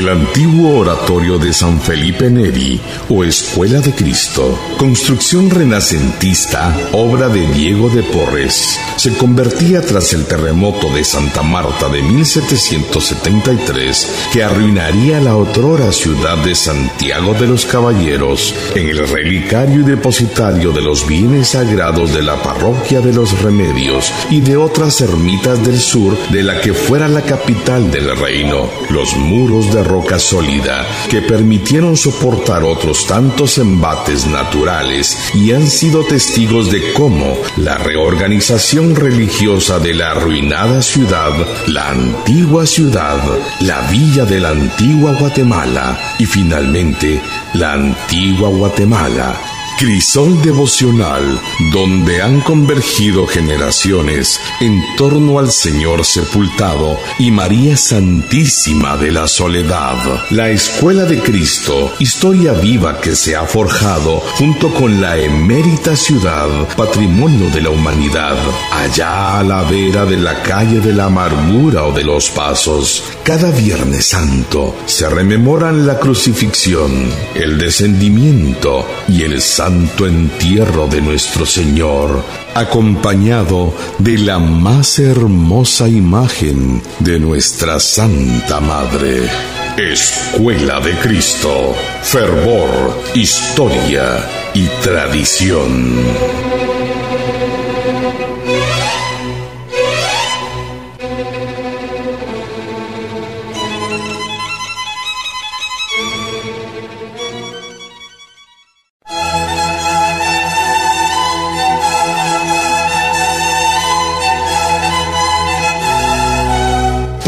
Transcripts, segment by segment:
El antiguo oratorio de San Felipe Neri o Escuela de Cristo, construcción renacentista, obra de Diego de Porres, se convertía tras el terremoto de Santa Marta de 1773 que arruinaría la otrora ciudad de Santiago de los Caballeros en el relicario y depositario de los bienes sagrados de la parroquia de los Remedios y de otras ermitas del sur de la que fuera la capital del reino. Los muros de roca sólida que permitieron soportar otros tantos embates naturales y han sido testigos de cómo la reorganización religiosa de la arruinada ciudad, la antigua ciudad, la villa de la antigua Guatemala y finalmente la antigua Guatemala Crisol devocional donde han convergido generaciones en torno al Señor sepultado y María Santísima de la Soledad. La Escuela de Cristo, historia viva que se ha forjado junto con la emérita ciudad, patrimonio de la humanidad, allá a la vera de la calle de la amargura o de los pasos. Cada Viernes Santo se rememoran la crucifixión, el descendimiento y el santo entierro de nuestro Señor, acompañado de la más hermosa imagen de nuestra Santa Madre. Escuela de Cristo, fervor, historia y tradición.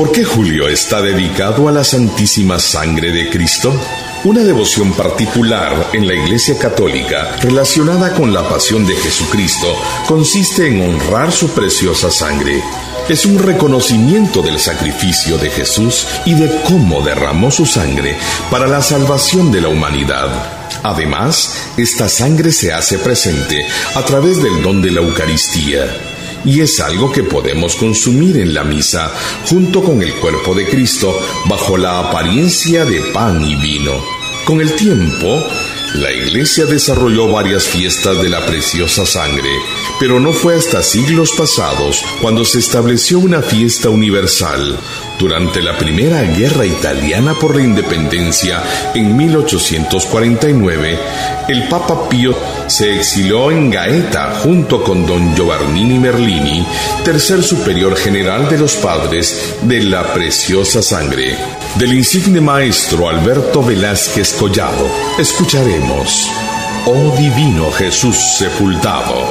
¿Por qué julio está dedicado a la Santísima Sangre de Cristo? Una devoción particular en la Iglesia Católica relacionada con la pasión de Jesucristo consiste en honrar su preciosa sangre. Es un reconocimiento del sacrificio de Jesús y de cómo derramó su sangre para la salvación de la humanidad. Además, esta sangre se hace presente a través del don de la Eucaristía y es algo que podemos consumir en la misa junto con el cuerpo de Cristo bajo la apariencia de pan y vino. Con el tiempo, la iglesia desarrolló varias fiestas de la preciosa sangre, pero no fue hasta siglos pasados cuando se estableció una fiesta universal. Durante la Primera Guerra Italiana por la Independencia en 1849, el Papa Pío se exilió en Gaeta junto con don Giovannini Merlini, tercer superior general de los padres de la preciosa sangre. Del insigne maestro Alberto Velázquez Collado, escucharemos, Oh Divino Jesús sepultado.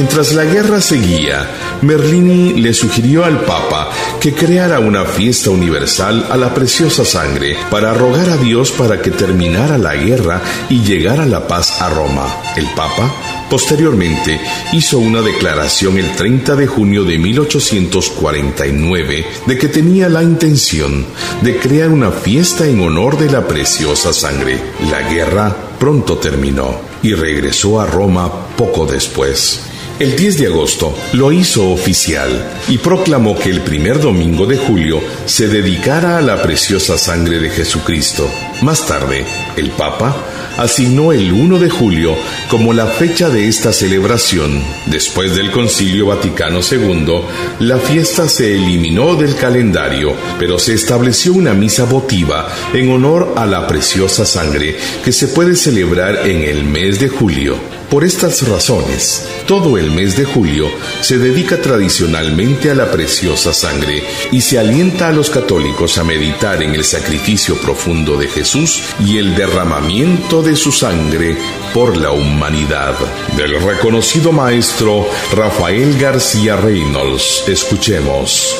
Mientras la guerra seguía, Merlini le sugirió al Papa que creara una fiesta universal a la preciosa sangre para rogar a Dios para que terminara la guerra y llegara la paz a Roma. El Papa Posteriormente, hizo una declaración el 30 de junio de 1849 de que tenía la intención de crear una fiesta en honor de la preciosa sangre. La guerra pronto terminó y regresó a Roma poco después. El 10 de agosto lo hizo oficial y proclamó que el primer domingo de julio se dedicara a la preciosa sangre de Jesucristo. Más tarde, el Papa asignó el 1 de julio como la fecha de esta celebración. Después del Concilio Vaticano II, la fiesta se eliminó del calendario, pero se estableció una misa votiva en honor a la preciosa sangre que se puede celebrar en el mes de julio. Por estas razones, todo el mes de julio se dedica tradicionalmente a la preciosa sangre y se alienta a los católicos a meditar en el sacrificio profundo de Jesús y el derramamiento de su sangre por la humanidad. Del reconocido maestro Rafael García Reynolds, escuchemos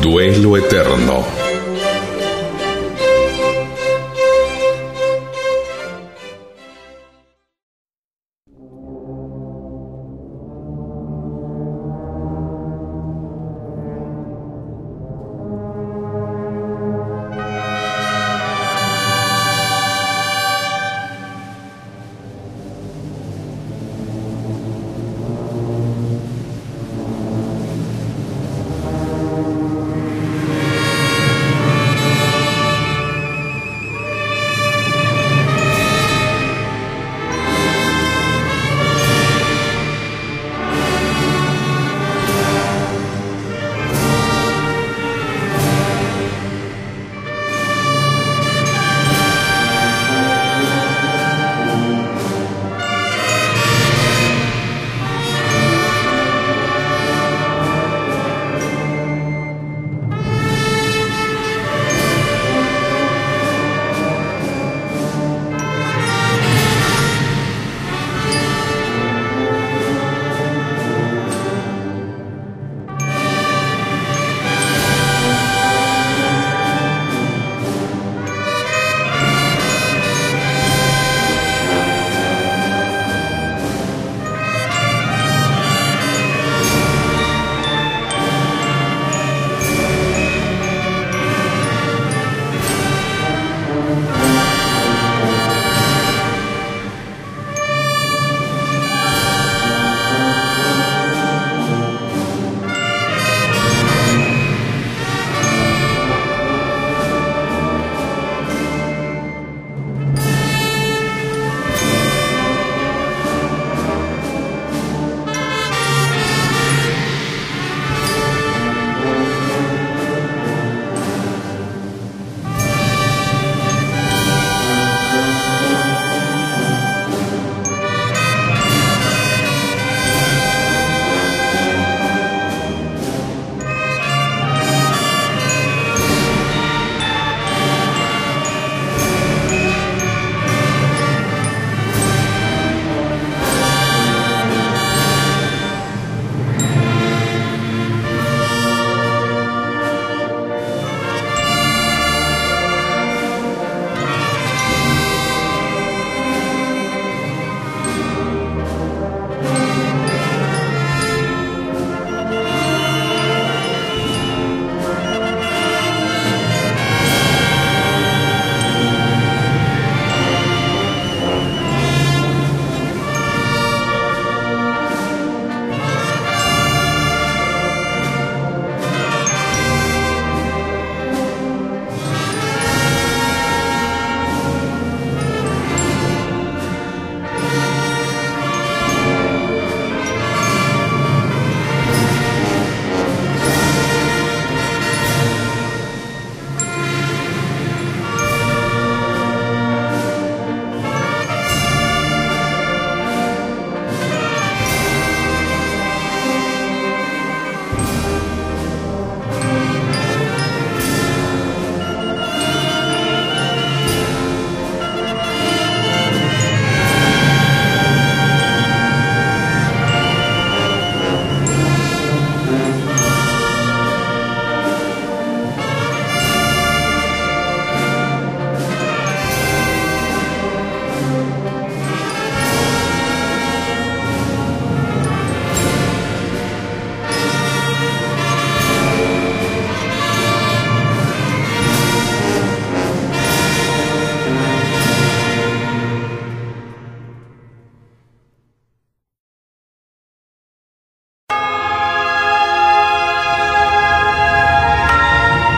Duelo Eterno.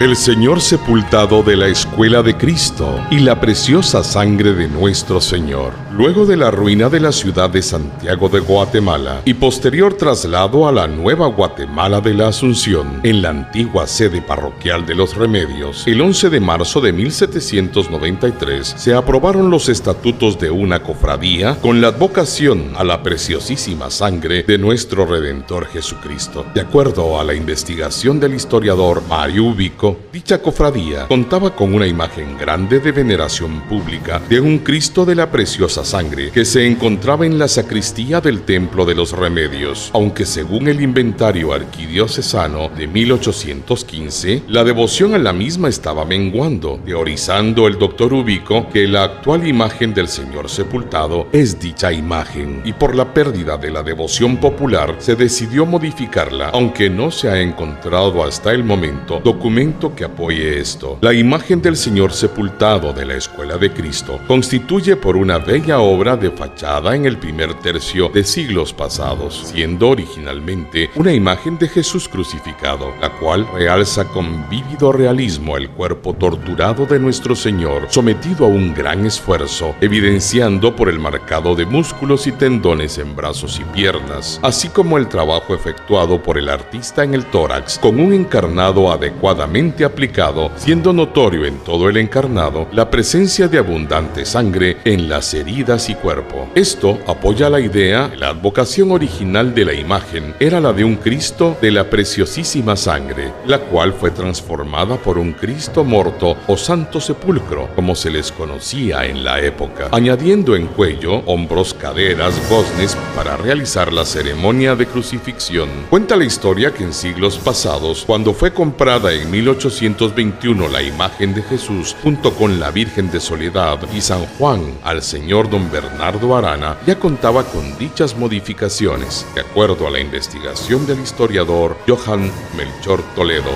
El Señor sepultado de la escuela de Cristo y la preciosa sangre de nuestro Señor. Luego de la ruina de la ciudad de Santiago de Guatemala y posterior traslado a la nueva Guatemala de la Asunción, en la antigua sede parroquial de los Remedios, el 11 de marzo de 1793 se aprobaron los estatutos de una cofradía con la advocación a la preciosísima sangre de nuestro Redentor Jesucristo. De acuerdo a la investigación del historiador Mario Ubico, dicha cofradía contaba con una imagen grande de veneración pública de un Cristo de la preciosa sangre que se encontraba en la sacristía del Templo de los Remedios, aunque según el inventario arquidiocesano de 1815, la devoción a la misma estaba menguando, teorizando el doctor Ubico que la actual imagen del Señor sepultado es dicha imagen, y por la pérdida de la devoción popular se decidió modificarla, aunque no se ha encontrado hasta el momento documento que apoye esto. La imagen del Señor sepultado de la Escuela de Cristo constituye por una bella obra de fachada en el primer tercio de siglos pasados, siendo originalmente una imagen de Jesús crucificado, la cual realza con vívido realismo el cuerpo torturado de nuestro Señor, sometido a un gran esfuerzo, evidenciando por el marcado de músculos y tendones en brazos y piernas, así como el trabajo efectuado por el artista en el tórax con un encarnado adecuadamente aplicado, siendo notorio en todo el encarnado la presencia de abundante sangre en las heridas y cuerpo. Esto apoya la idea, la advocación original de la imagen era la de un Cristo de la preciosísima sangre, la cual fue transformada por un Cristo morto o santo sepulcro, como se les conocía en la época, añadiendo en cuello, hombros, caderas, goznes para realizar la ceremonia de crucifixión. Cuenta la historia que en siglos pasados, cuando fue comprada en 18 1821 la imagen de Jesús junto con la Virgen de Soledad y San Juan al señor don Bernardo Arana ya contaba con dichas modificaciones, de acuerdo a la investigación del historiador Johann Melchor Toledo.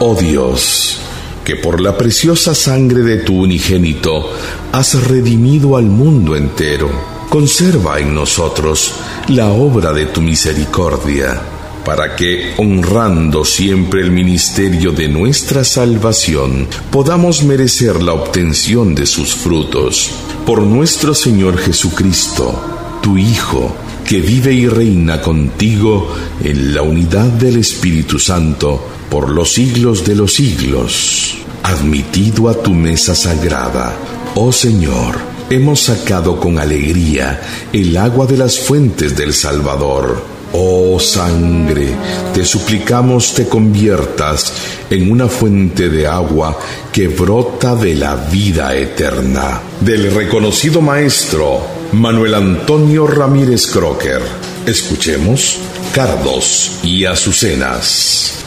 Oh Dios, que por la preciosa sangre de tu unigénito has redimido al mundo entero. Conserva en nosotros la obra de tu misericordia, para que, honrando siempre el ministerio de nuestra salvación, podamos merecer la obtención de sus frutos. Por nuestro Señor Jesucristo, tu Hijo, que vive y reina contigo en la unidad del Espíritu Santo, por los siglos de los siglos admitido a tu mesa sagrada. Oh Señor, hemos sacado con alegría el agua de las fuentes del Salvador. Oh sangre, te suplicamos te conviertas en una fuente de agua que brota de la vida eterna. Del reconocido maestro Manuel Antonio Ramírez Crocker. Escuchemos Cardos y Azucenas.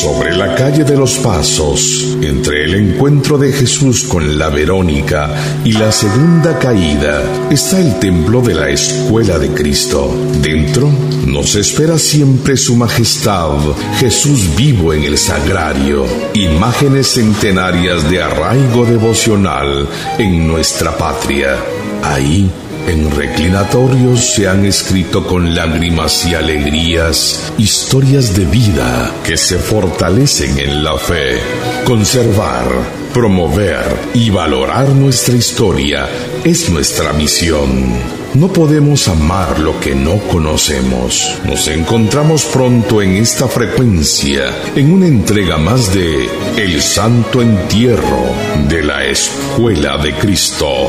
Sobre la calle de los Pasos, entre el encuentro de Jesús con la Verónica y la segunda caída, está el templo de la Escuela de Cristo. Dentro nos espera siempre su majestad, Jesús vivo en el sagrario, imágenes centenarias de arraigo devocional en nuestra patria. Ahí en reclinatorios se han escrito con lágrimas y alegrías historias de vida que se fortalecen en la fe. Conservar, promover y valorar nuestra historia es nuestra misión. No podemos amar lo que no conocemos. Nos encontramos pronto en esta frecuencia, en una entrega más de El Santo Entierro de la Escuela de Cristo.